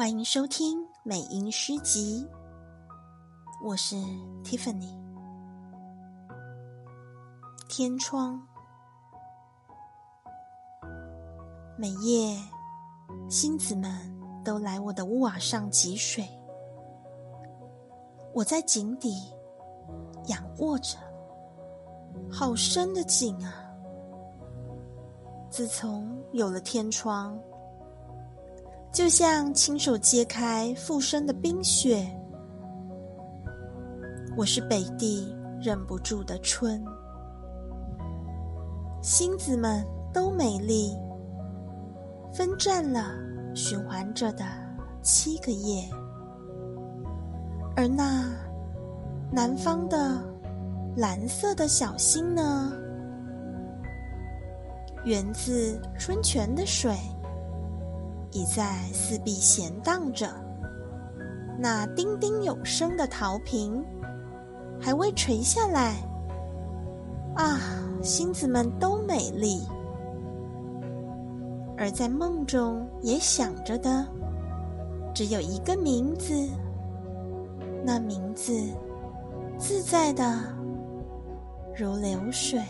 欢迎收听美音诗集，我是 Tiffany。天窗，每夜星子们都来我的屋瓦上汲水，我在井底仰卧着，好深的井啊！自从有了天窗。就像亲手揭开附身的冰雪，我是北地忍不住的春。星子们都美丽，分占了循环着的七个夜，而那南方的蓝色的小星呢，源自春泉的水。已在四壁闲荡着，那叮叮有声的陶瓶还未垂下来。啊，星子们都美丽，而在梦中也想着的，只有一个名字，那名字自在的如流水。